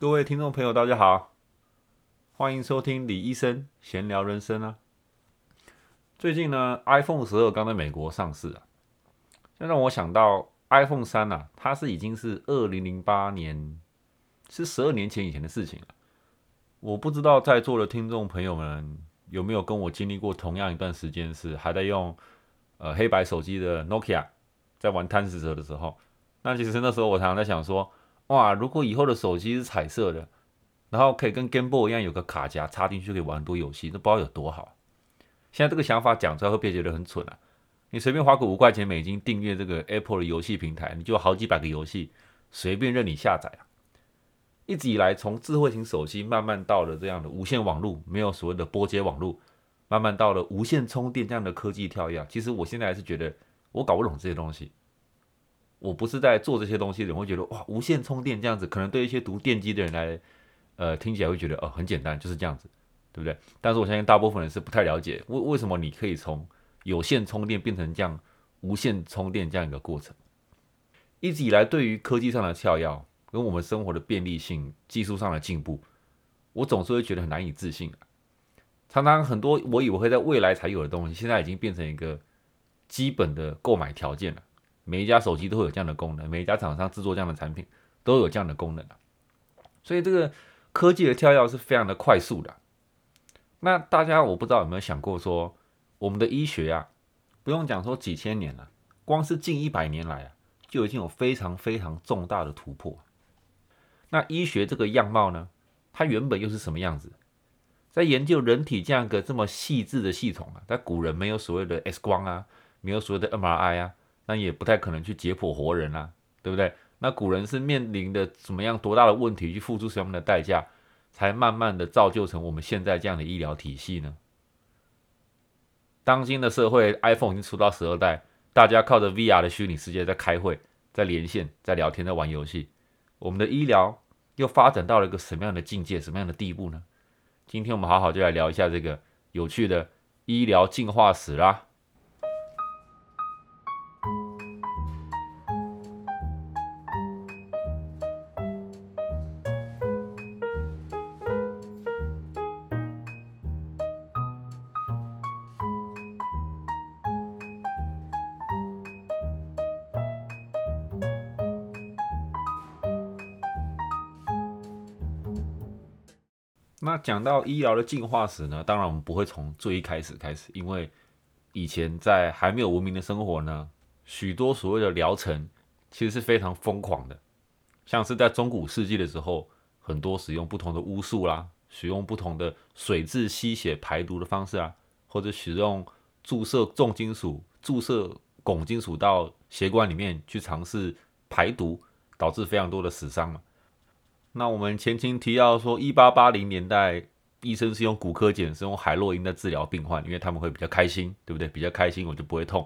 各位听众朋友，大家好，欢迎收听李医生闲聊人生啊。最近呢，iPhone 十二刚在美国上市啊，这让我想到 iPhone 三啊，它是已经是二零零八年，是十二年前以前的事情了。我不知道在座的听众朋友们有没有跟我经历过同样一段时间，是还在用呃黑白手机的 Nokia，在玩贪食蛇的时候。那其实那时候我常常在想说。哇！如果以后的手机是彩色的，然后可以跟 Game Boy 一样有个卡夹插进去，可以玩很多游戏，那不知道有多好。现在这个想法讲出来会别觉得很蠢啊！你随便花个五块钱美金订阅这个 Apple 的游戏平台，你就好几百个游戏随便任你下载啊！一直以来，从智慧型手机慢慢到了这样的无线网络，没有所谓的波接网络，慢慢到了无线充电这样的科技跳跃。其实我现在还是觉得我搞不懂这些东西。我不是在做这些东西的人会觉得哇，无线充电这样子，可能对一些读电机的人来，呃，听起来会觉得哦很简单，就是这样子，对不对？但是我相信大部分人是不太了解为为什么你可以从有线充电变成这样无线充电这样一个过程。一直以来，对于科技上的跳跃跟我们生活的便利性、技术上的进步，我总是会觉得很难以置信。常常很多我以为会在未来才有的东西，现在已经变成一个基本的购买条件了。每一家手机都会有这样的功能，每一家厂商制作这样的产品都有这样的功能所以这个科技的跳跃是非常的快速的。那大家我不知道有没有想过说，我们的医学啊，不用讲说几千年了，光是近一百年来啊，就已经有非常非常重大的突破。那医学这个样貌呢，它原本又是什么样子？在研究人体这样一个这么细致的系统啊，在古人没有所谓的 X 光啊，没有所谓的 MRI 啊。那也不太可能去解剖活人啊，对不对？那古人是面临的怎么样多大的问题，去付出什么样的代价，才慢慢的造就成我们现在这样的医疗体系呢？当今的社会，iPhone 已经出到十二代，大家靠着 VR 的虚拟世界在开会、在连线、在聊天、在玩游戏，我们的医疗又发展到了一个什么样的境界、什么样的地步呢？今天我们好好就来聊一下这个有趣的医疗进化史啦。那讲到医疗的进化史呢，当然我们不会从最一开始开始，因为以前在还没有文明的生活呢，许多所谓的疗程其实是非常疯狂的，像是在中古世纪的时候，很多使用不同的巫术啦，使用不同的水质吸血排毒的方式啊，或者使用注射重金属、注射汞金属到血管里面去尝试排毒，导致非常多的死伤嘛。那我们前情提要说，一八八零年代，医生是用骨科碱，是用海洛因在治疗病患，因为他们会比较开心，对不对？比较开心，我就不会痛。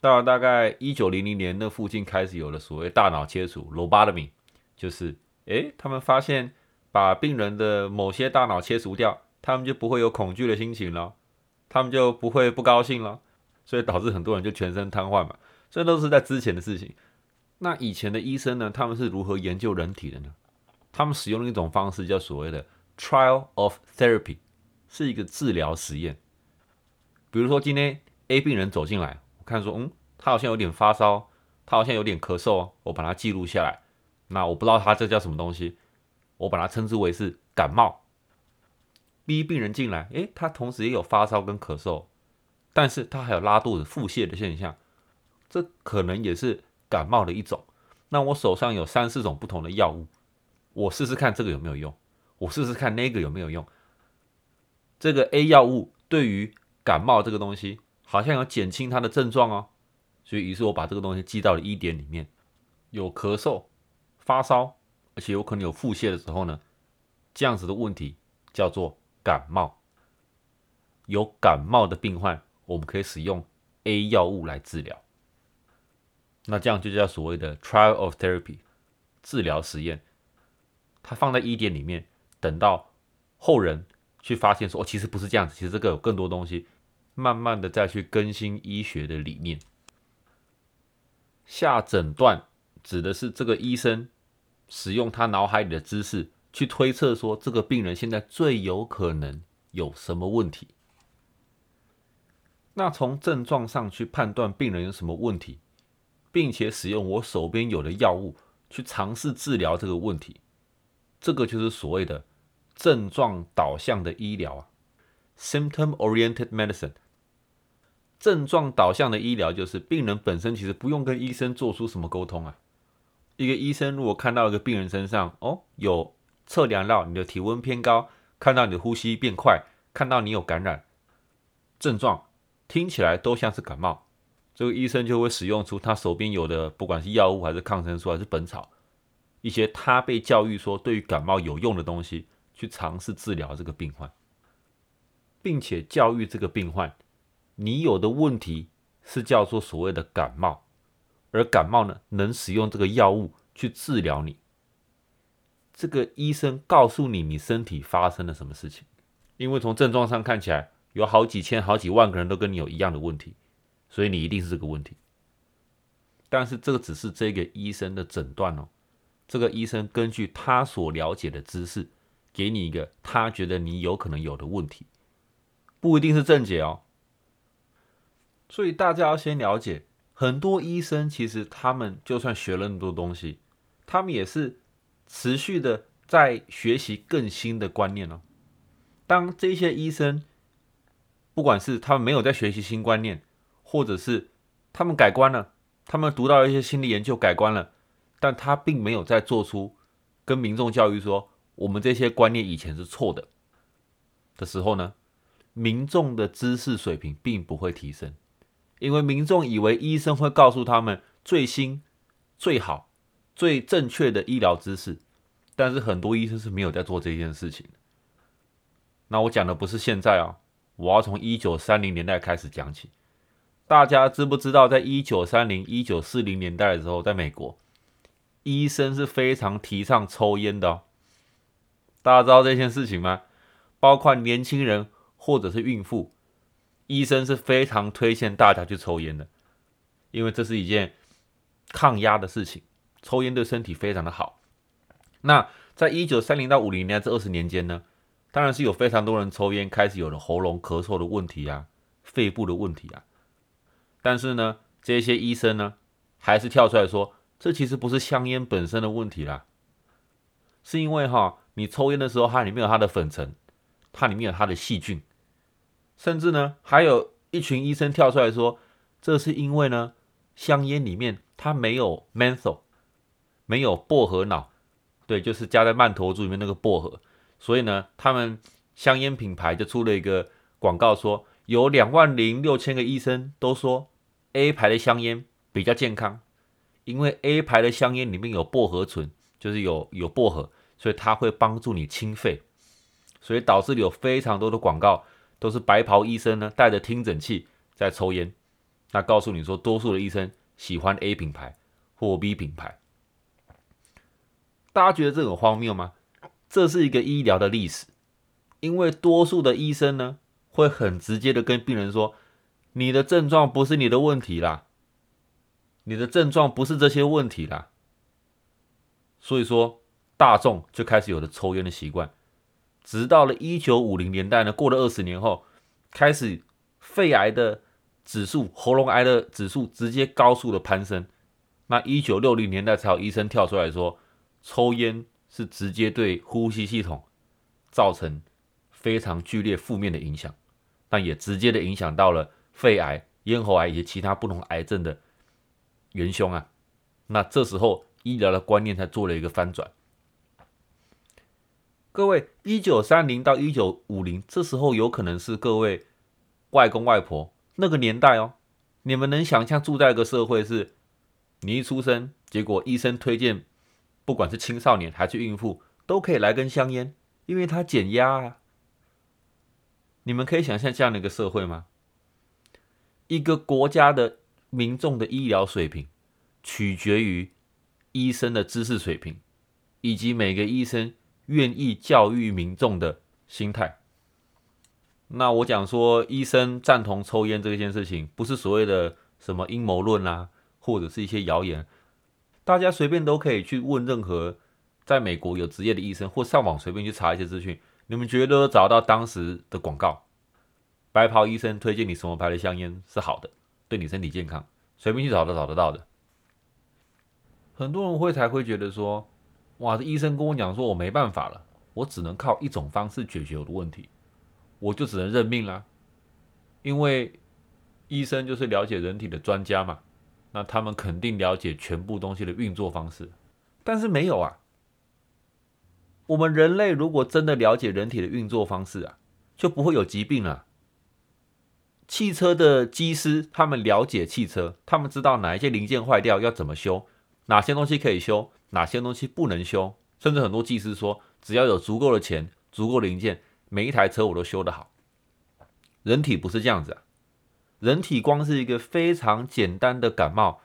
到了大概一九零零年那附近，开始有了所谓大脑切除 （lobotomy），就是诶，他们发现把病人的某些大脑切除掉，他们就不会有恐惧的心情了，他们就不会不高兴了，所以导致很多人就全身瘫痪嘛。这都是在之前的事情。那以前的医生呢，他们是如何研究人体的呢？他们使用的一种方式叫所谓的 trial of therapy，是一个治疗实验。比如说今天 A 病人走进来，我看说，嗯，他好像有点发烧，他好像有点咳嗽哦，我把它记录下来。那我不知道他这叫什么东西，我把它称之为是感冒。B 病人进来，诶，他同时也有发烧跟咳嗽，但是他还有拉肚子、腹泻的现象，这可能也是感冒的一种。那我手上有三四种不同的药物。我试试看这个有没有用，我试试看那个有没有用。这个 A 药物对于感冒这个东西好像有减轻它的症状哦，所以于是我把这个东西记到了一点里面。有咳嗽、发烧，而且有可能有腹泻的时候呢，这样子的问题叫做感冒。有感冒的病患，我们可以使用 A 药物来治疗。那这样就叫所谓的 trial of therapy 治疗实验。它放在一点里面，等到后人去发现说，哦，其实不是这样子，其实这个有更多东西，慢慢的再去更新医学的理念。下诊断指的是这个医生使用他脑海里的知识去推测说这个病人现在最有可能有什么问题。那从症状上去判断病人有什么问题，并且使用我手边有的药物去尝试治疗这个问题，这个就是所谓的症状导向的医疗啊，symptom-oriented medicine。症状导向的医疗就是病人本身其实不用跟医生做出什么沟通啊。一个医生如果看到一个病人身上哦有测量到你的体温偏高，看到你的呼吸变快，看到你有感染症状。听起来都像是感冒，这个医生就会使用出他手边有的，不管是药物还是抗生素还是本草，一些他被教育说对于感冒有用的东西，去尝试治疗这个病患，并且教育这个病患，你有的问题是叫做所谓的感冒，而感冒呢，能使用这个药物去治疗你。这个医生告诉你你身体发生了什么事情，因为从症状上看起来。有好几千、好几万个人都跟你有一样的问题，所以你一定是这个问题。但是这个只是这个医生的诊断哦，这个医生根据他所了解的知识，给你一个他觉得你有可能有的问题，不一定是正解哦。所以大家要先了解，很多医生其实他们就算学了那么多东西，他们也是持续的在学习更新的观念哦。当这些医生，不管是他们没有在学习新观念，或者是他们改观了，他们读到一些新的研究改观了，但他并没有在做出跟民众教育说我们这些观念以前是错的的时候呢，民众的知识水平并不会提升，因为民众以为医生会告诉他们最新、最好、最正确的医疗知识，但是很多医生是没有在做这件事情。那我讲的不是现在啊。我要从一九三零年代开始讲起。大家知不知道，在一九三零、一九四零年代的时候，在美国，医生是非常提倡抽烟的哦。大家知道这件事情吗？包括年轻人或者是孕妇，医生是非常推荐大家去抽烟的，因为这是一件抗压的事情，抽烟对身体非常的好。那在一九三零到五零年这二十年间呢？当然是有非常多人抽烟，开始有了喉咙咳嗽的问题啊，肺部的问题啊。但是呢，这些医生呢，还是跳出来说，这其实不是香烟本身的问题啦，是因为哈，你抽烟的时候，它里面有它的粉尘，它里面有它的细菌，甚至呢，还有一群医生跳出来说，这是因为呢，香烟里面它没有 menthol，没有薄荷脑，对，就是加在曼陀珠里面那个薄荷。所以呢，他们香烟品牌就出了一个广告，说有两万零六千个医生都说 A 牌的香烟比较健康，因为 A 牌的香烟里面有薄荷醇，就是有有薄荷，所以它会帮助你清肺，所以导致有非常多的广告都是白袍医生呢带着听诊器在抽烟，那告诉你说，多数的医生喜欢 A 品牌或 B 品牌，大家觉得这很荒谬吗？这是一个医疗的历史，因为多数的医生呢，会很直接的跟病人说：“你的症状不是你的问题啦，你的症状不是这些问题啦。”所以说，大众就开始有了抽烟的习惯，直到了一九五零年代呢，过了二十年后，开始肺癌的指数、喉咙癌的指数直接高速的攀升。那一九六零年代才有医生跳出来说，抽烟。是直接对呼吸系统造成非常剧烈负面的影响，但也直接的影响到了肺癌、咽喉癌以及其他不同癌症的元凶啊。那这时候医疗的观念才做了一个翻转。各位，一九三零到一九五零，这时候有可能是各位外公外婆那个年代哦。你们能想象住在一个社会是，你一出生，结果医生推荐。不管是青少年还是孕妇，都可以来根香烟，因为它减压啊。你们可以想象这样的一个社会吗？一个国家的民众的医疗水平，取决于医生的知识水平，以及每个医生愿意教育民众的心态。那我讲说，医生赞同抽烟这件事情，不是所谓的什么阴谋论啊，或者是一些谣言。大家随便都可以去问任何在美国有职业的医生，或上网随便去查一些资讯，你们觉得找到当时的广告。白袍医生推荐你什么牌的香烟是好的，对你身体健康，随便去找都找得到的。很多人会才会觉得说，哇，这医生跟我讲说我没办法了，我只能靠一种方式解决我的问题，我就只能认命啦。因为医生就是了解人体的专家嘛，那他们肯定了解全部东西的运作方式。但是没有啊，我们人类如果真的了解人体的运作方式啊，就不会有疾病了。汽车的机师，他们了解汽车，他们知道哪一些零件坏掉要怎么修，哪些东西可以修，哪些东西不能修。甚至很多技师说，只要有足够的钱、足够零件，每一台车我都修得好。人体不是这样子啊，人体光是一个非常简单的感冒，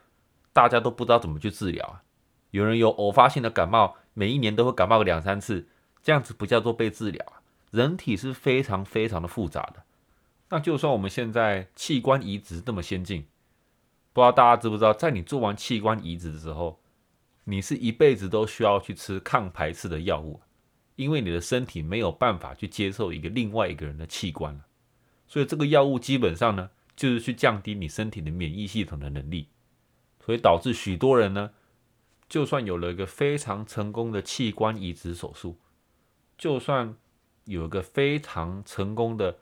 大家都不知道怎么去治疗啊。有人有偶发性的感冒，每一年都会感冒个两三次，这样子不叫做被治疗啊。人体是非常非常的复杂的。那就算我们现在器官移植这么先进，不知道大家知不知道，在你做完器官移植的时候，你是一辈子都需要去吃抗排斥的药物，因为你的身体没有办法去接受一个另外一个人的器官了，所以这个药物基本上呢，就是去降低你身体的免疫系统的能力，所以导致许多人呢，就算有了一个非常成功的器官移植手术，就算有一个非常成功的。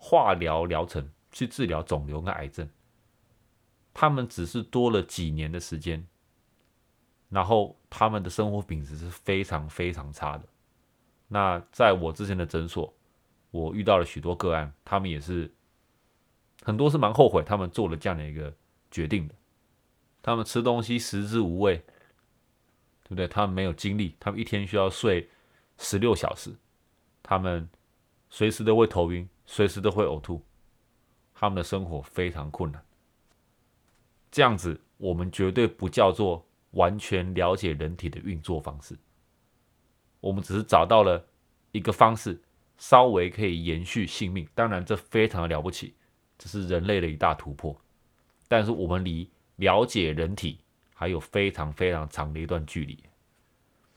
化疗疗程去治疗肿瘤跟癌症，他们只是多了几年的时间，然后他们的生活品质是非常非常差的。那在我之前的诊所，我遇到了许多个案，他们也是很多是蛮后悔他们做了这样的一个决定的。他们吃东西食之无味，对不对？他们没有精力，他们一天需要睡十六小时，他们随时都会头晕。随时都会呕吐，他们的生活非常困难。这样子，我们绝对不叫做完全了解人体的运作方式。我们只是找到了一个方式，稍微可以延续性命。当然，这非常的了不起，这是人类的一大突破。但是，我们离了解人体还有非常非常长的一段距离。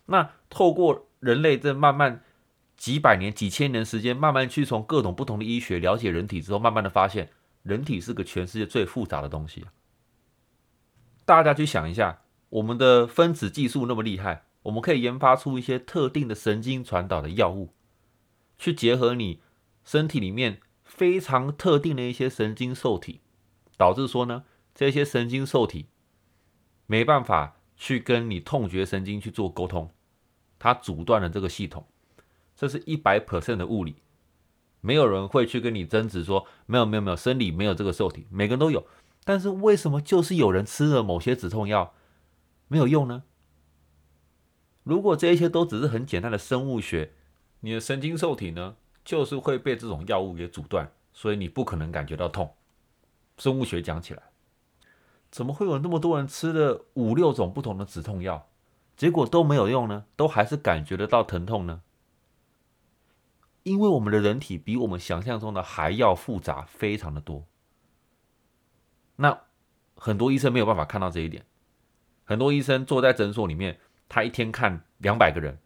那透过人类这慢慢。几百年、几千年时间，慢慢去从各种不同的医学了解人体之后，慢慢的发现，人体是个全世界最复杂的东西。大家去想一下，我们的分子技术那么厉害，我们可以研发出一些特定的神经传导的药物，去结合你身体里面非常特定的一些神经受体，导致说呢，这些神经受体没办法去跟你痛觉神经去做沟通，它阻断了这个系统。这是一百 percent 的物理，没有人会去跟你争执说没有没有没有生理没有这个受体，每个人都有。但是为什么就是有人吃了某些止痛药没有用呢？如果这一些都只是很简单的生物学，你的神经受体呢就是会被这种药物给阻断，所以你不可能感觉到痛。生物学讲起来，怎么会有那么多人吃了五六种不同的止痛药，结果都没有用呢？都还是感觉得到疼痛呢？因为我们的人体比我们想象中的还要复杂，非常的多。那很多医生没有办法看到这一点。很多医生坐在诊所里面，他一天看两百个人，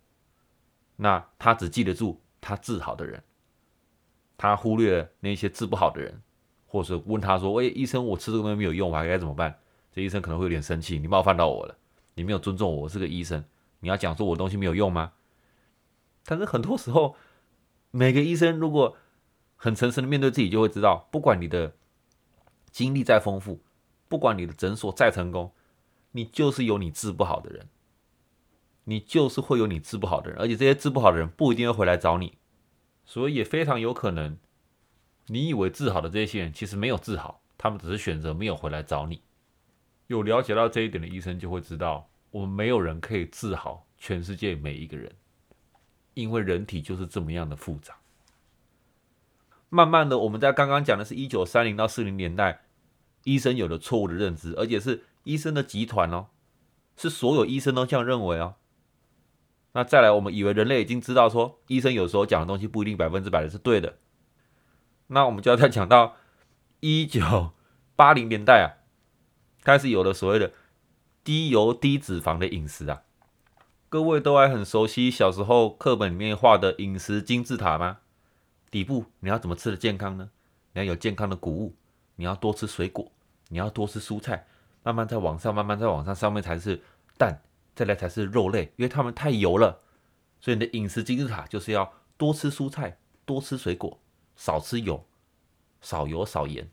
那他只记得住他治好的人，他忽略了那些治不好的人，或者问他说：“喂，医生，我吃这个东西没有用，我还该怎么办？”这医生可能会有点生气，你冒犯到我了，你没有尊重我，我是个医生，你要讲说我东西没有用吗？但是很多时候。每个医生如果很诚实的面对自己，就会知道，不管你的经历再丰富，不管你的诊所再成功，你就是有你治不好的人，你就是会有你治不好的人，而且这些治不好的人不一定会回来找你，所以也非常有可能，你以为治好的这些人其实没有治好，他们只是选择没有回来找你。有了解到这一点的医生就会知道，我们没有人可以治好全世界每一个人。因为人体就是这么样的复杂。慢慢的，我们在刚刚讲的是一九三零到四零年代，医生有了错误的认知，而且是医生的集团哦，是所有医生都这样认为哦。那再来，我们以为人类已经知道说，医生有时候讲的东西不一定百分之百的是对的。那我们就要再讲到一九八零年代啊，开始有了所谓的低油低脂肪的饮食啊。各位都还很熟悉小时候课本里面画的饮食金字塔吗？底部你要怎么吃的健康呢？你要有健康的谷物，你要多吃水果，你要多吃蔬菜，慢慢在往上，慢慢再往上，上面才是蛋，再来才是肉类，因为它们太油了。所以你的饮食金字塔就是要多吃蔬菜，多吃水果，少吃油，少油少盐。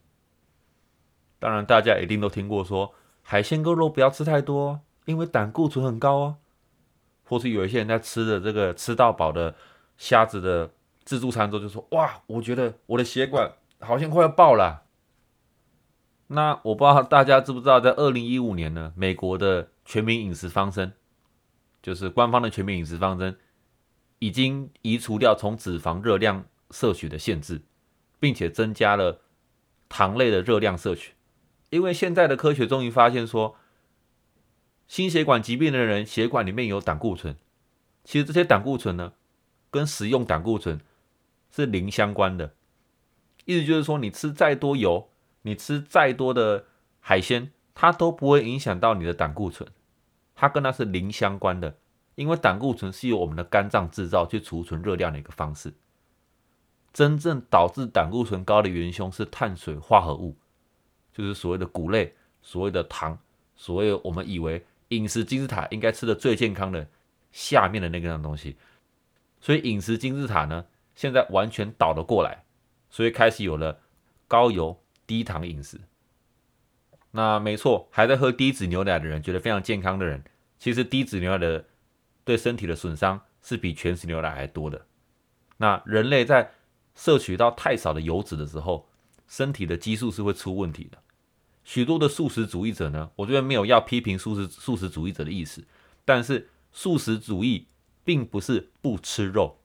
当然，大家一定都听过说海鲜跟肉不要吃太多，因为胆固醇很高哦。或是有一些人在吃的这个吃到饱的虾子的。自助餐之后就说：“哇，我觉得我的血管好像快要爆了。”那我不知道大家知不知道，在二零一五年呢，美国的全民饮食方针，就是官方的全民饮食方针，已经移除掉从脂肪热量摄取的限制，并且增加了糖类的热量摄取。因为现在的科学终于发现说，心血管疾病的人血管里面有胆固醇，其实这些胆固醇呢，跟食用胆固醇。是零相关的，意思就是说，你吃再多油，你吃再多的海鲜，它都不会影响到你的胆固醇，它跟它是零相关的。因为胆固醇是由我们的肝脏制造去储存热量的一个方式。真正导致胆固醇高的元凶是碳水化合物，就是所谓的谷类、所谓的糖、所谓我们以为饮食金字塔应该吃的最健康的下面的那个样东西。所以饮食金字塔呢？现在完全倒了过来，所以开始有了高油低糖饮食。那没错，还在喝低脂牛奶的人，觉得非常健康的人，其实低脂牛奶的对身体的损伤是比全脂牛奶还多的。那人类在摄取到太少的油脂的时候，身体的激素是会出问题的。许多的素食主义者呢，我觉得没有要批评素食素食主义者的意思，但是素食主义并不是不吃肉。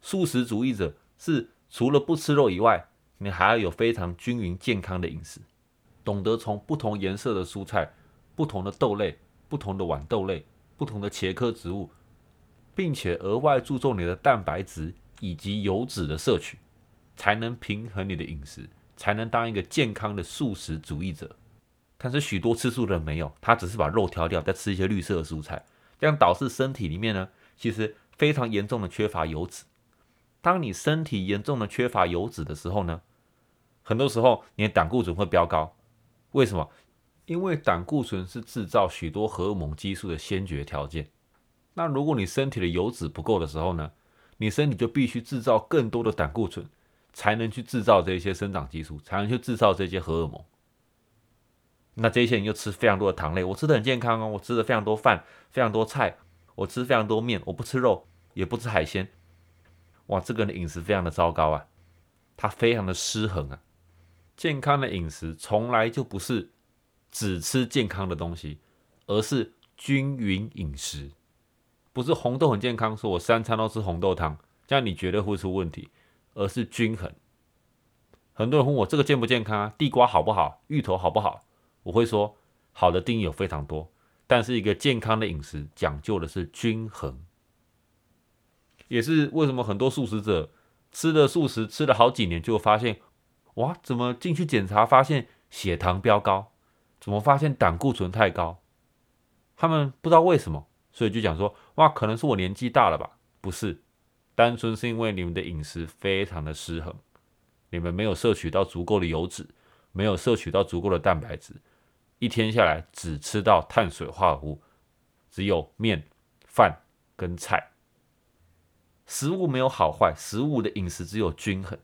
素食主义者是除了不吃肉以外，你还要有非常均匀健康的饮食，懂得从不同颜色的蔬菜、不同的豆类、不同的豌豆类、不同的茄科植物，并且额外注重你的蛋白质以及油脂的摄取，才能平衡你的饮食，才能当一个健康的素食主义者。但是许多吃素的人没有，他只是把肉挑掉，再吃一些绿色的蔬菜，这样导致身体里面呢，其实非常严重的缺乏油脂。当你身体严重的缺乏油脂的时候呢，很多时候你的胆固醇会飙高。为什么？因为胆固醇是制造许多荷尔蒙激素的先决条件。那如果你身体的油脂不够的时候呢，你身体就必须制造更多的胆固醇，才能去制造这些生长激素，才能去制造这些荷尔蒙。那这些人又吃非常多的糖类，我吃的很健康哦，我吃的非常多饭，非常多菜，我吃非常多面，我不吃肉，也不吃海鲜。哇，这个人的饮食非常的糟糕啊，他非常的失衡啊。健康的饮食从来就不是只吃健康的东西，而是均匀饮食。不是红豆很健康，说我三餐都吃红豆汤，这样你绝对会出问题。而是均衡。很多人问我这个健不健康啊？地瓜好不好？芋头好不好？我会说，好的定义有非常多，但是一个健康的饮食讲究的是均衡。也是为什么很多素食者吃了素食吃了好几年，就发现哇，怎么进去检查发现血糖飙高，怎么发现胆固醇太高？他们不知道为什么，所以就讲说哇，可能是我年纪大了吧？不是，单纯是因为你们的饮食非常的失衡，你们没有摄取到足够的油脂，没有摄取到足够的蛋白质，一天下来只吃到碳水化合物，只有面、饭跟菜。食物没有好坏，食物的饮食只有均衡。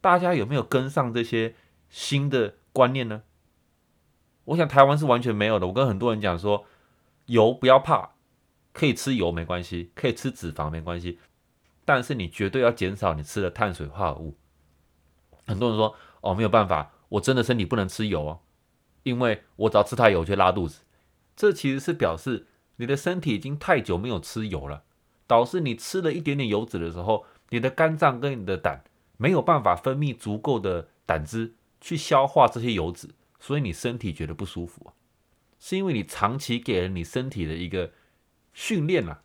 大家有没有跟上这些新的观念呢？我想台湾是完全没有的。我跟很多人讲说，油不要怕，可以吃油没关系，可以吃脂肪没关系，但是你绝对要减少你吃的碳水化合物。很多人说哦没有办法，我真的身体不能吃油哦，因为我只要吃太油就拉肚子。这其实是表示你的身体已经太久没有吃油了。导致你吃了一点点油脂的时候，你的肝脏跟你的胆没有办法分泌足够的胆汁去消化这些油脂，所以你身体觉得不舒服，是因为你长期给了你身体的一个训练了，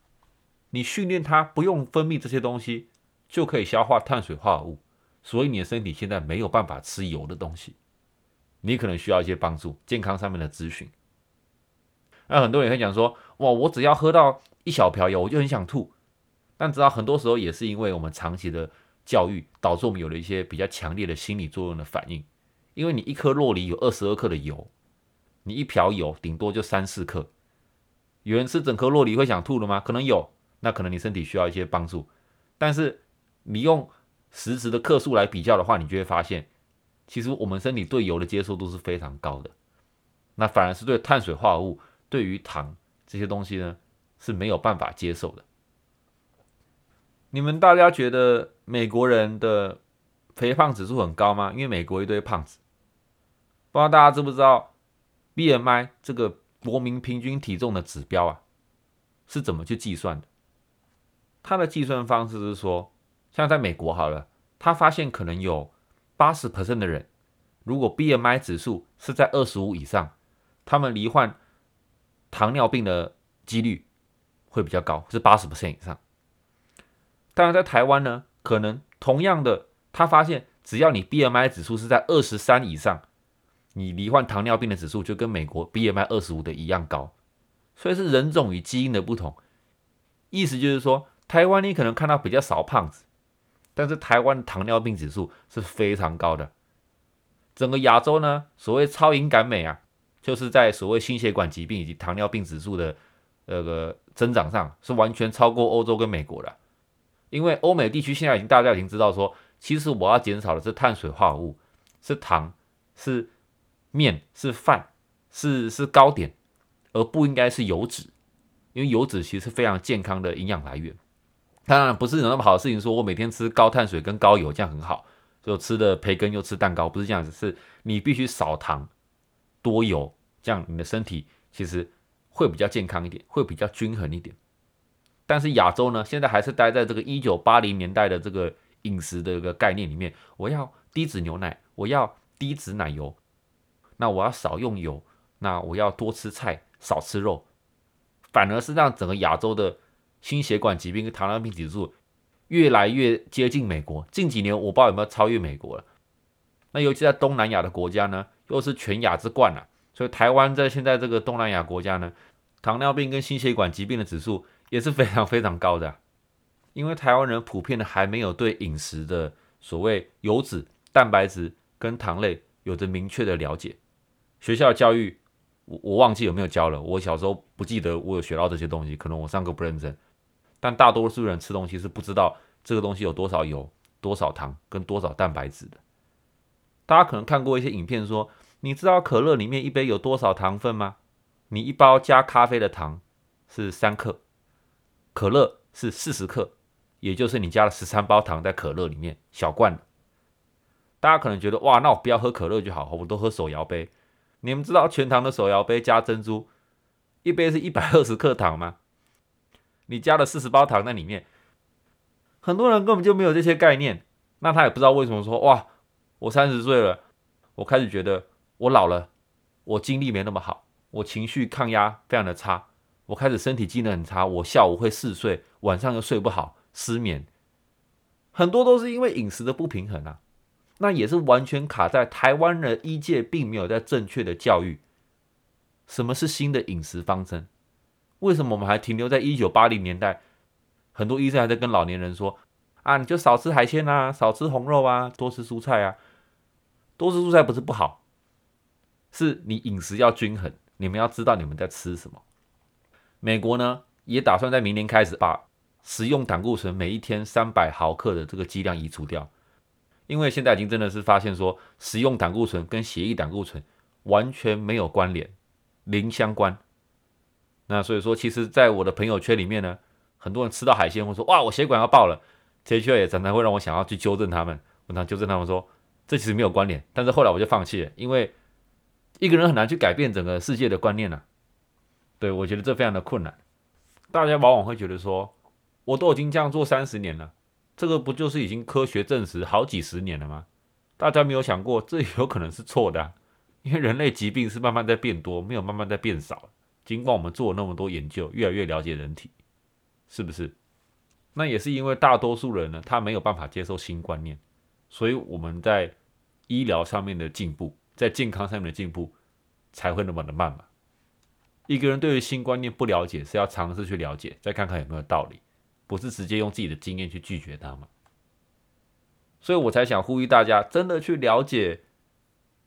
你训练它不用分泌这些东西就可以消化碳水化合物，所以你的身体现在没有办法吃油的东西，你可能需要一些帮助，健康上面的咨询。那很多人会讲说，哇，我只要喝到。一小瓢油我就很想吐。但知道很多时候也是因为我们长期的教育，导致我们有了一些比较强烈的心理作用的反应。因为你一颗洛梨有二十二克的油，你一瓢油顶多就三四克。有人吃整颗洛梨会想吐的吗？可能有，那可能你身体需要一些帮助。但是你用实质的克数来比较的话，你就会发现，其实我们身体对油的接受度是非常高的。那反而是对碳水化合物、对于糖这些东西呢是没有办法接受的。你们大家觉得美国人的肥胖指数很高吗？因为美国一堆胖子。不知道大家知不知道 BMI 这个国民平均体重的指标啊是怎么去计算的？它的计算方式是说，像在美国好了，他发现可能有八十 percent 的人，如果 BMI 指数是在二十五以上，他们罹患糖尿病的几率会比较高，是八十 percent 以上。当然，在台湾呢，可能同样的，他发现只要你 BMI 指数是在二十三以上，你罹患糖尿病的指数就跟美国 BMI 二十五的一样高。所以是人种与基因的不同。意思就是说，台湾你可能看到比较少胖子，但是台湾的糖尿病指数是非常高的。整个亚洲呢，所谓超敏感美啊，就是在所谓心血管疾病以及糖尿病指数的那个增长上，是完全超过欧洲跟美国的。因为欧美地区现在已经大家已经知道说，其实我要减少的是碳水化合物，是糖，是面，是饭，是是糕点，而不应该是油脂，因为油脂其实是非常健康的营养来源。当然不是有那么好的事情，说我每天吃高碳水跟高油这样很好，就吃的培根又吃蛋糕，不是这样子，是你必须少糖多油，这样你的身体其实会比较健康一点，会比较均衡一点。但是亚洲呢，现在还是待在这个一九八零年代的这个饮食的一个概念里面。我要低脂牛奶，我要低脂奶油，那我要少用油，那我要多吃菜，少吃肉，反而是让整个亚洲的心血管疾病跟糖尿病指数越来越接近美国。近几年我不知道有没有超越美国了。那尤其在东南亚的国家呢，又是全亚之冠了。所以台湾在现在这个东南亚国家呢，糖尿病跟心血管疾病的指数。也是非常非常高的，因为台湾人普遍的还没有对饮食的所谓油脂、蛋白质跟糖类有着明确的了解。学校教育我我忘记有没有教了，我小时候不记得我有学到这些东西，可能我上课不认真。但大多数人吃东西是不知道这个东西有多少油、多少糖跟多少蛋白质的。大家可能看过一些影片，说你知道可乐里面一杯有多少糖分吗？你一包加咖啡的糖是三克。可乐是四十克，也就是你加了十三包糖在可乐里面，小罐。大家可能觉得哇，那我不要喝可乐就好，我都喝手摇杯。你们知道全糖的手摇杯加珍珠，一杯是一百二十克糖吗？你加了四十包糖在里面，很多人根本就没有这些概念。那他也不知道为什么说哇，我三十岁了，我开始觉得我老了，我精力没那么好，我情绪抗压非常的差。我开始身体机能很差，我下午会嗜睡，晚上又睡不好，失眠，很多都是因为饮食的不平衡啊。那也是完全卡在台湾的医界并没有在正确的教育，什么是新的饮食方针？为什么我们还停留在一九八零年代？很多医生还在跟老年人说啊，你就少吃海鲜啊，少吃红肉啊，多吃蔬菜啊。多吃蔬菜不是不好，是你饮食要均衡，你们要知道你们在吃什么。美国呢，也打算在明年开始把食用胆固醇每一天三百毫克的这个剂量移除掉，因为现在已经真的是发现说，食用胆固醇跟血液胆固醇完全没有关联，零相关。那所以说，其实，在我的朋友圈里面呢，很多人吃到海鲜会说，哇，我血管要爆了。这些也常常会让我想要去纠正他们，我常纠正他们说，这其实没有关联。但是后来我就放弃了，因为一个人很难去改变整个世界的观念呢。对，我觉得这非常的困难。大家往往会觉得说，我都已经这样做三十年了，这个不就是已经科学证实好几十年了吗？大家没有想过，这有可能是错的，因为人类疾病是慢慢在变多，没有慢慢在变少。尽管我们做了那么多研究，越来越了解人体，是不是？那也是因为大多数人呢，他没有办法接受新观念，所以我们在医疗上面的进步，在健康上面的进步，才会那么的慢嘛。一个人对于新观念不了解，是要尝试去了解，再看看有没有道理，不是直接用自己的经验去拒绝他嘛。所以我才想呼吁大家，真的去了解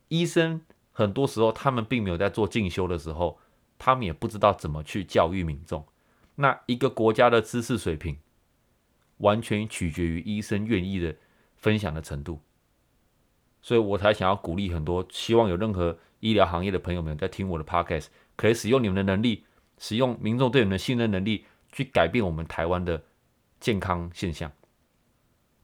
医生。很多时候，他们并没有在做进修的时候，他们也不知道怎么去教育民众。那一个国家的知识水平，完全取决于医生愿意的分享的程度。所以我才想要鼓励很多希望有任何医疗行业的朋友们在听我的 podcast，可以使用你们的能力，使用民众对你们的信任能力，去改变我们台湾的健康现象。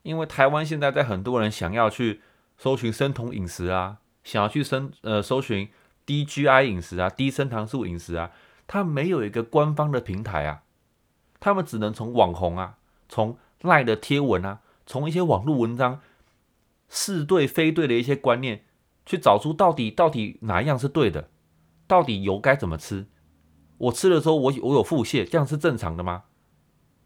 因为台湾现在在很多人想要去搜寻生酮饮食啊，想要去生呃搜寻低 GI 饮食啊、低升糖素饮食啊，它没有一个官方的平台啊，他们只能从网红啊、从赖的贴文啊、从一些网络文章是对非对的一些观念，去找出到底到底哪一样是对的，到底油该怎么吃，我吃的时候我我有腹泻，这样是正常的吗？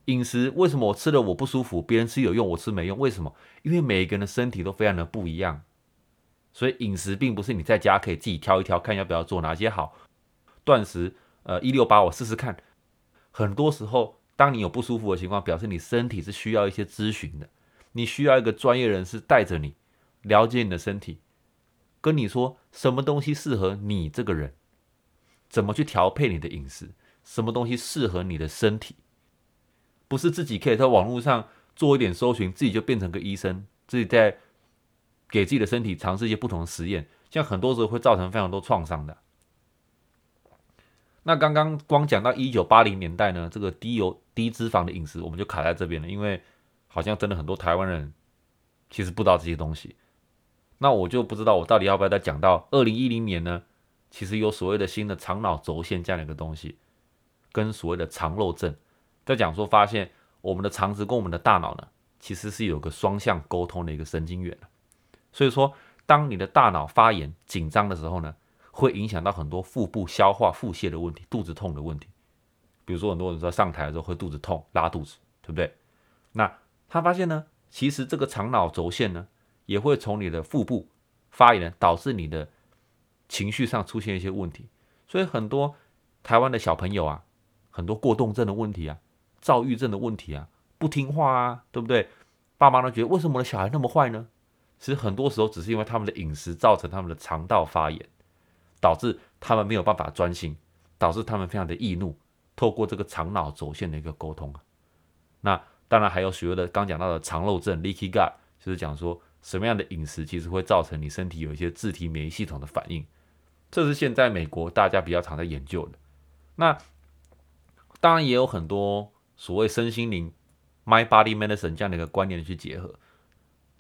饮食为什么我吃了我不舒服，别人吃有用，我吃没用？为什么？因为每一个人的身体都非常的不一样，所以饮食并不是你在家可以自己挑一挑，看要不要做哪些好。断食，呃，一六八我试试看。很多时候，当你有不舒服的情况，表示你身体是需要一些咨询的，你需要一个专业人士带着你，了解你的身体，跟你说什么东西适合你这个人，怎么去调配你的饮食，什么东西适合你的身体。不是自己可以在网络上做一点搜寻，自己就变成个医生，自己在给自己的身体尝试一些不同的实验，像很多时候会造成非常多创伤的。那刚刚光讲到一九八零年代呢，这个低油低脂肪的饮食，我们就卡在这边了，因为好像真的很多台湾人其实不知道这些东西。那我就不知道我到底要不要再讲到二零一零年呢？其实有所谓的新的肠脑轴线这样的一个东西，跟所谓的肠漏症。在讲说，发现我们的肠子跟我们的大脑呢，其实是有个双向沟通的一个神经元所以说，当你的大脑发炎、紧张的时候呢，会影响到很多腹部消化、腹泻的问题、肚子痛的问题。比如说，很多人说上台的时候会肚子痛、拉肚子，对不对？那他发现呢，其实这个肠脑轴线呢，也会从你的腹部发炎，导致你的情绪上出现一些问题。所以很多台湾的小朋友啊，很多过动症的问题啊。躁郁症的问题啊，不听话啊，对不对？爸妈都觉得为什么我的小孩那么坏呢？其实很多时候只是因为他们的饮食造成他们的肠道发炎，导致他们没有办法专心，导致他们非常的易怒。透过这个肠脑轴线的一个沟通啊，那当然还有所谓的刚讲到的肠漏症 （leaky gut），就是讲说什么样的饮食其实会造成你身体有一些自体免疫系统的反应。这是现在美国大家比较常在研究的。那当然也有很多。所谓身心灵，My Body Medicine 这样的一个观念去结合，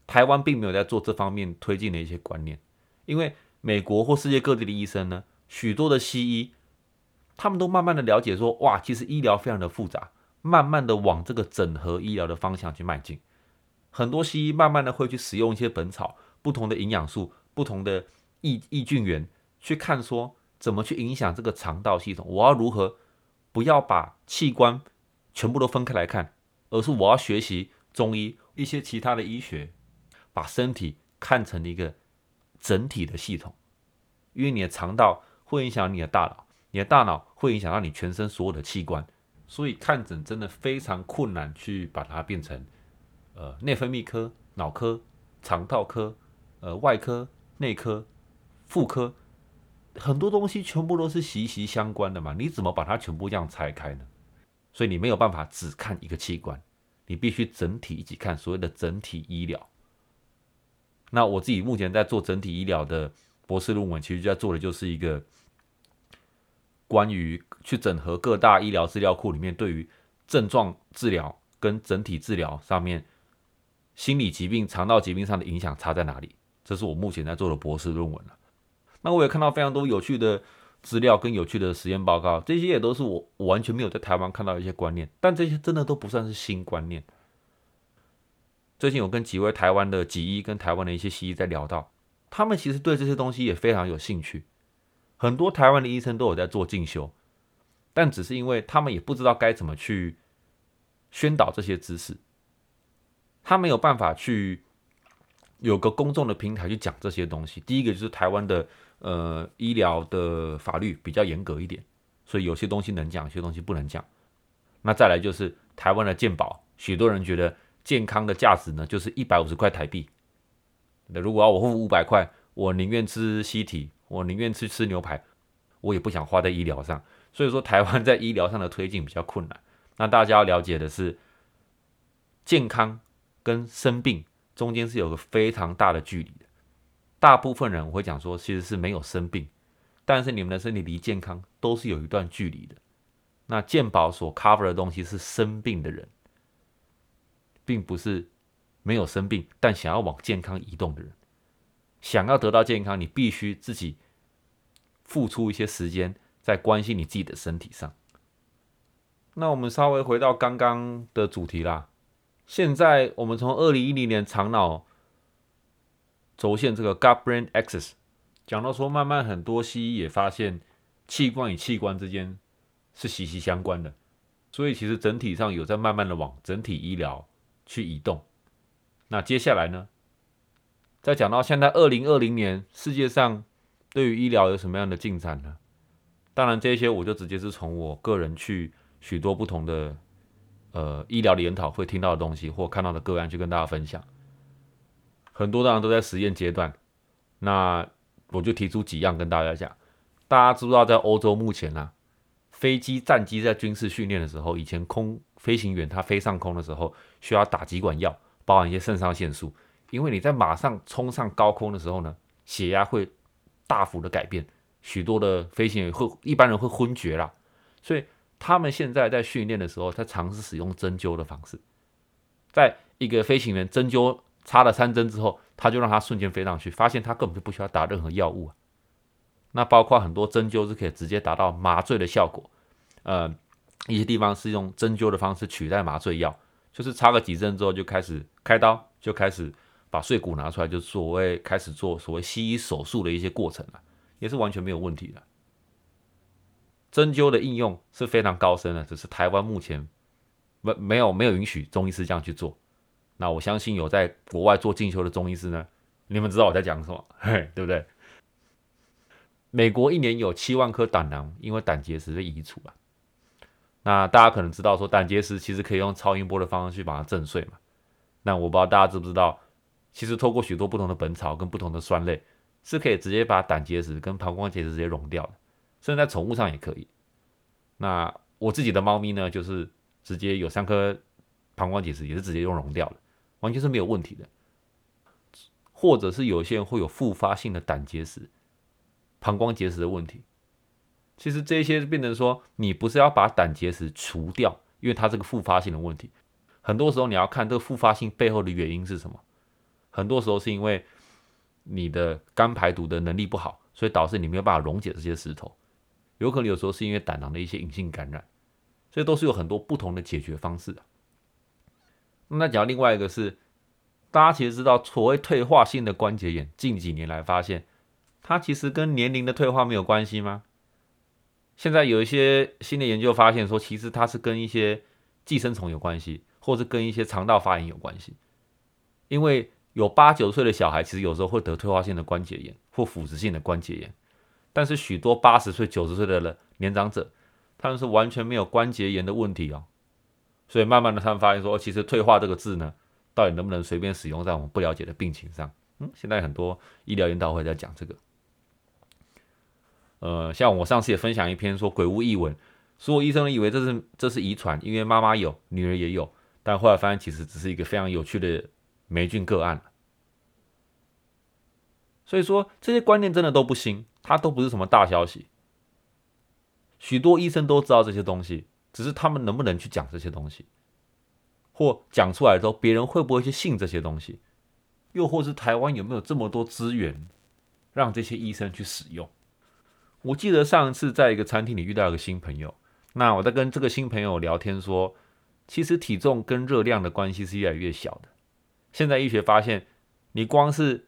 台湾并没有在做这方面推进的一些观念，因为美国或世界各地的医生呢，许多的西医，他们都慢慢的了解说，哇，其实医疗非常的复杂，慢慢的往这个整合医疗的方向去迈进，很多西医慢慢的会去使用一些本草、不同的营养素、不同的益益菌源，去看说怎么去影响这个肠道系统，我要如何不要把器官。全部都分开来看，而是我要学习中医一些其他的医学，把身体看成一个整体的系统。因为你的肠道会影响你的大脑，你的大脑会影响到你全身所有的器官，所以看诊真的非常困难，去把它变成呃内分泌科、脑科、肠道科、呃外科、内科、妇科，很多东西全部都是息息相关的嘛，你怎么把它全部这样拆开呢？所以你没有办法只看一个器官，你必须整体一起看，所谓的整体医疗。那我自己目前在做整体医疗的博士论文，其实就在做的就是一个关于去整合各大医疗资料库里面对于症状治疗跟整体治疗上面心理疾病、肠道疾病上的影响差在哪里。这是我目前在做的博士论文了。那我也看到非常多有趣的。资料跟有趣的实验报告，这些也都是我完全没有在台湾看到一些观念，但这些真的都不算是新观念。最近我跟几位台湾的几医跟台湾的一些西医在聊到，他们其实对这些东西也非常有兴趣。很多台湾的医生都有在做进修，但只是因为他们也不知道该怎么去宣导这些知识，他没有办法去有个公众的平台去讲这些东西。第一个就是台湾的。呃，医疗的法律比较严格一点，所以有些东西能讲，有些东西不能讲。那再来就是台湾的健保，许多人觉得健康的价值呢，就是一百五十块台币。那如果要我付五百块，我宁愿吃西体，我宁愿去吃牛排，我也不想花在医疗上。所以说，台湾在医疗上的推进比较困难。那大家要了解的是，健康跟生病中间是有个非常大的距离的。大部分人我会讲说，其实是没有生病，但是你们的身体离健康都是有一段距离的。那健保所 cover 的东西是生病的人，并不是没有生病但想要往健康移动的人。想要得到健康，你必须自己付出一些时间。在关心你自己的身体上。那我们稍微回到刚刚的主题啦。现在我们从二零一零年长脑轴线这个 gut-brain axis 讲到说，慢慢很多西医也发现器官与器官之间是息息相关的，所以其实整体上有在慢慢的往整体医疗去移动。那接下来呢，再讲到现在二零二零年世界上对于医疗有什么样的进展呢？当然，这些我就直接是从我个人去许多不同的呃医疗的研讨会听到的东西，或看到的个案去跟大家分享。很多当然都在实验阶段，那我就提出几样跟大家讲。大家知不知道，在欧洲目前呢，飞机战机在军事训练的时候，以前空飞行员他飞上空的时候需要打几管药，包含一些肾上腺素，因为你在马上冲上高空的时候呢，血压会大幅的改变。许多的飞行员会一般人会昏厥啦，所以他们现在在训练的时候，他尝试使用针灸的方式，在一个飞行员针灸插了三针之后，他就让他瞬间飞上去，发现他根本就不需要打任何药物啊。那包括很多针灸是可以直接达到麻醉的效果，呃，一些地方是用针灸的方式取代麻醉药，就是插个几针之后就开始开刀，就开始把碎骨拿出来，就所谓开始做所谓西医手术的一些过程了。也是完全没有问题的。针灸的应用是非常高深的，只是台湾目前没没有没有允许中医师这样去做。那我相信有在国外做进修的中医师呢，你们知道我在讲什么，嘿，对不对？美国一年有七万颗胆囊因为胆结石被移除啊。那大家可能知道说胆结石其实可以用超音波的方式去把它震碎嘛。那我不知道大家知不知道，其实透过许多不同的本草跟不同的酸类。是可以直接把胆结石跟膀胱结石直接溶掉的，甚至在宠物上也可以。那我自己的猫咪呢，就是直接有三颗膀胱结石，也是直接用溶掉的，完全是没有问题的。或者是有些人会有复发性的胆结石、膀胱结石的问题，其实这些变成说，你不是要把胆结石除掉，因为它这个复发性的问题，很多时候你要看这个复发性背后的原因是什么，很多时候是因为。你的肝排毒的能力不好，所以导致你没有办法溶解这些石头，有可能有时候是因为胆囊的一些隐性感染，所以都是有很多不同的解决方式。那讲另外一个是，大家其实知道所谓退化性的关节炎，近几年来发现它其实跟年龄的退化没有关系吗？现在有一些新的研究发现说，其实它是跟一些寄生虫有关系，或是跟一些肠道发炎有关系，因为。有八九岁的小孩，其实有时候会得退化性的关节炎或腐蚀性的关节炎，但是许多八十岁、九十岁的人年长者，他们是完全没有关节炎的问题哦。所以慢慢的，他们发现说，其实“退化”这个字呢，到底能不能随便使用在我们不了解的病情上？嗯，现在很多医疗研讨会在讲这个。呃，像我上次也分享一篇说鬼屋异闻，所有医生以为这是这是遗传，因为妈妈有，女儿也有，但后来发现其实只是一个非常有趣的。霉菌个案所以说这些观念真的都不新，它都不是什么大消息。许多医生都知道这些东西，只是他们能不能去讲这些东西，或讲出来之后，别人会不会去信这些东西，又或是台湾有没有这么多资源让这些医生去使用？我记得上一次在一个餐厅里遇到一个新朋友，那我在跟这个新朋友聊天说，其实体重跟热量的关系是越来越小的。现在医学发现，你光是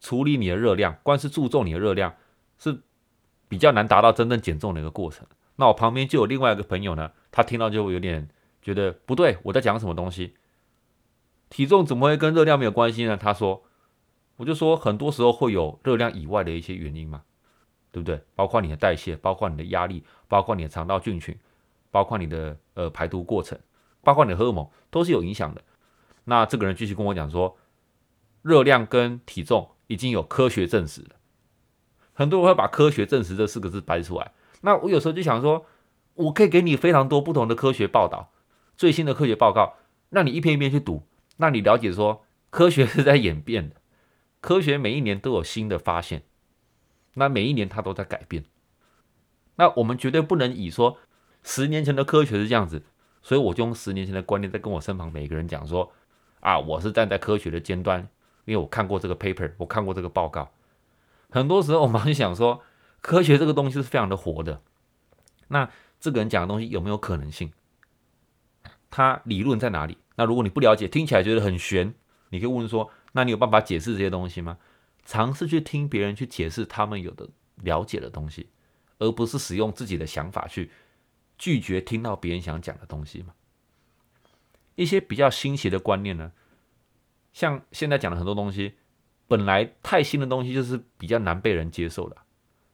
处理你的热量，光是注重你的热量，是比较难达到真正减重的一个过程。那我旁边就有另外一个朋友呢，他听到就有点觉得不对，我在讲什么东西？体重怎么会跟热量没有关系呢？他说，我就说很多时候会有热量以外的一些原因嘛。对不对？包括你的代谢，包括你的压力，包括你的肠道菌群，包括你的呃排毒过程，包括你的荷尔蒙，都是有影响的。那这个人继续跟我讲说，热量跟体重已经有科学证实了。很多人会把“科学证实”这四个字掰出来。那我有时候就想说，我可以给你非常多不同的科学报道，最新的科学报告，让你一篇一篇去读，让你了解说科学是在演变的，科学每一年都有新的发现，那每一年它都在改变。那我们绝对不能以说十年前的科学是这样子，所以我就用十年前的观念在跟我身旁每一个人讲说。啊，我是站在科学的尖端，因为我看过这个 paper，我看过这个报告。很多时候我们很想说，科学这个东西是非常的活的。那这个人讲的东西有没有可能性？他理论在哪里？那如果你不了解，听起来觉得很玄，你可以问说：那你有办法解释这些东西吗？尝试去听别人去解释他们有的了解的东西，而不是使用自己的想法去拒绝听到别人想讲的东西嘛。一些比较新奇的观念呢，像现在讲的很多东西，本来太新的东西就是比较难被人接受的。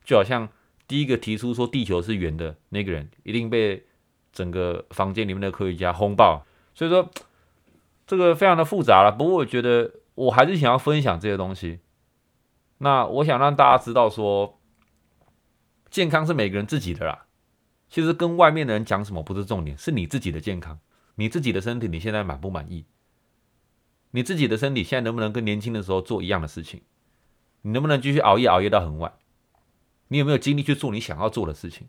就好像第一个提出说地球是圆的那个人，一定被整个房间里面的科学家轰爆。所以说这个非常的复杂了。不过我觉得我还是想要分享这些东西。那我想让大家知道说，健康是每个人自己的啦。其实跟外面的人讲什么不是重点，是你自己的健康。你自己的身体，你现在满不满意？你自己的身体现在能不能跟年轻的时候做一样的事情？你能不能继续熬夜熬夜到很晚？你有没有精力去做你想要做的事情？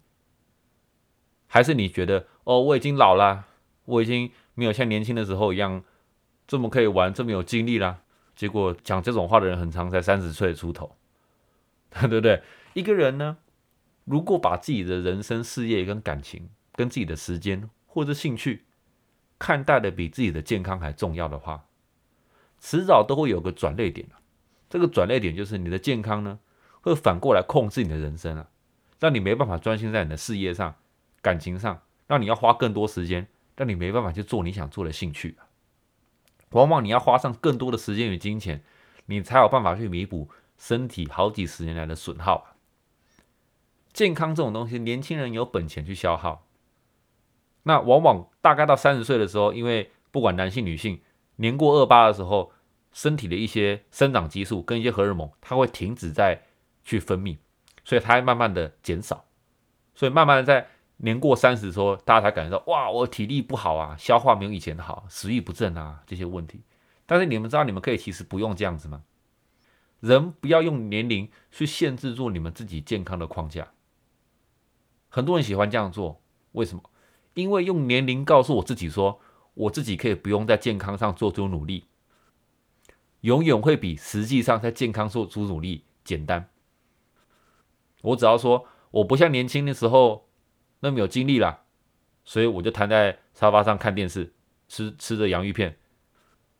还是你觉得哦，我已经老了，我已经没有像年轻的时候一样这么可以玩，这么有精力啦？结果讲这种话的人很长，才三十岁出头，对不对？一个人呢，如果把自己的人生、事业跟感情、跟自己的时间或者兴趣，看待的比自己的健康还重要的话，迟早都会有个转捩点这个转捩点就是你的健康呢，会反过来控制你的人生啊，让你没办法专心在你的事业上、感情上，让你要花更多时间，让你没办法去做你想做的兴趣往往你要花上更多的时间与金钱，你才有办法去弥补身体好几十年来的损耗健康这种东西，年轻人有本钱去消耗。那往往大概到三十岁的时候，因为不管男性女性，年过二八的时候，身体的一些生长激素跟一些荷尔蒙，它会停止在去分泌，所以它会慢慢的减少，所以慢慢的在年过三十的时候，大家才感觉到哇，我体力不好啊，消化没有以前好，食欲不振啊这些问题。但是你们知道，你们可以其实不用这样子吗？人不要用年龄去限制住你们自己健康的框架。很多人喜欢这样做，为什么？因为用年龄告诉我自己说，我自己可以不用在健康上做出努力，永远会比实际上在健康做出努力简单。我只要说我不像年轻的时候那么有精力了，所以我就瘫在沙发上看电视，吃吃着洋芋片，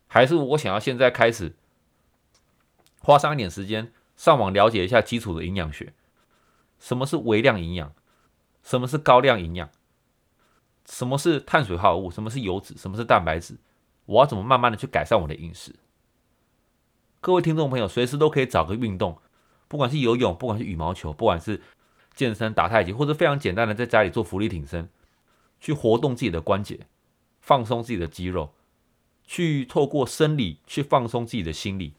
还是我想要现在开始花上一点时间上网了解一下基础的营养学，什么是微量营养，什么是高量营养。什么是碳水化合物？什么是油脂？什么是蛋白质？我要怎么慢慢的去改善我的饮食？各位听众朋友，随时都可以找个运动，不管是游泳，不管是羽毛球，不管是健身、打太极，或者非常简单的在家里做浮力挺身，去活动自己的关节，放松自己的肌肉，去透过生理去放松自己的心理，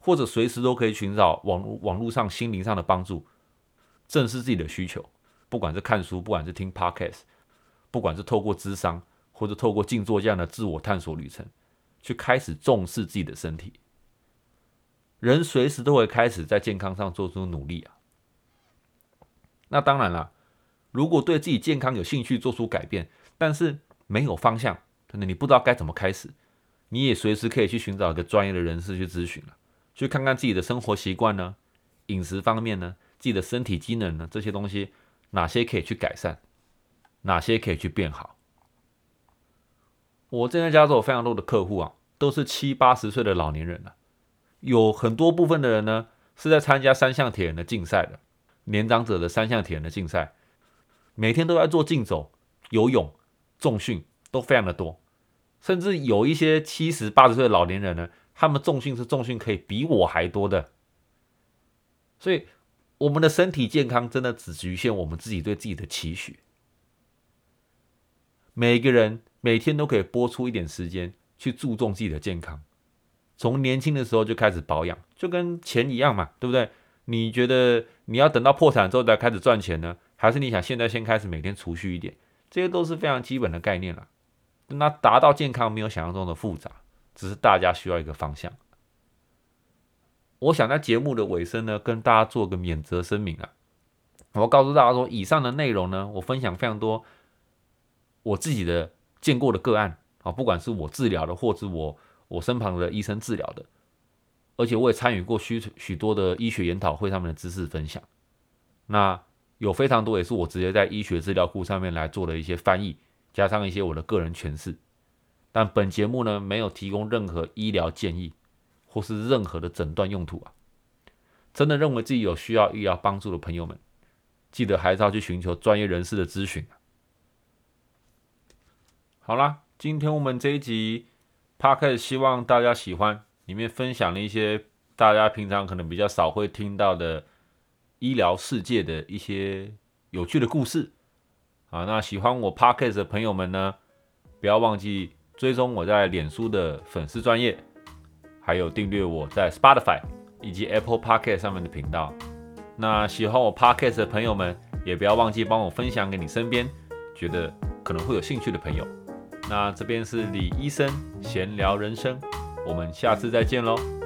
或者随时都可以寻找网网络上心灵上的帮助，正视自己的需求，不管是看书，不管是听 podcast。不管是透过智商，或者透过静坐这样的自我探索旅程，去开始重视自己的身体，人随时都会开始在健康上做出努力啊。那当然了，如果对自己健康有兴趣，做出改变，但是没有方向，可能你不知道该怎么开始，你也随时可以去寻找一个专业的人士去咨询了，去看看自己的生活习惯呢，饮食方面呢，自己的身体机能呢，这些东西哪些可以去改善。哪些可以去变好？我这边家有非常多的客户啊，都是七八十岁的老年人了，有很多部分的人呢是在参加三项铁人的竞赛的，年长者的三项体能的竞赛，每天都在做竞走、游泳、重训，都非常的多，甚至有一些七十八十岁的老年人呢，他们重训是重训可以比我还多的，所以。我们的身体健康真的只局限我们自己对自己的期许。每个人每天都可以拨出一点时间去注重自己的健康，从年轻的时候就开始保养，就跟钱一样嘛，对不对？你觉得你要等到破产之后再开始赚钱呢，还是你想现在先开始每天储蓄一点？这些都是非常基本的概念了。那达到健康没有想象中的复杂，只是大家需要一个方向。我想在节目的尾声呢，跟大家做个免责声明啊。我告诉大家说，以上的内容呢，我分享非常多我自己的见过的个案啊，不管是我治疗的，或是我我身旁的医生治疗的，而且我也参与过许许多的医学研讨会上面的知识分享。那有非常多也是我直接在医学资料库上面来做的一些翻译，加上一些我的个人诠释。但本节目呢，没有提供任何医疗建议。或是任何的诊断用途啊，真的认为自己有需要医疗帮助的朋友们，记得还是要去寻求专业人士的咨询。好啦，今天我们这一集 p o d 希望大家喜欢，里面分享了一些大家平常可能比较少会听到的医疗世界的一些有趣的故事。啊，那喜欢我 p o d 的朋友们呢，不要忘记追踪我在脸书的粉丝专业。还有订阅我在 Spotify 以及 Apple Podcast 上面的频道。那喜欢我 Podcast 的朋友们，也不要忘记帮我分享给你身边觉得可能会有兴趣的朋友。那这边是李医生闲聊人生，我们下次再见喽。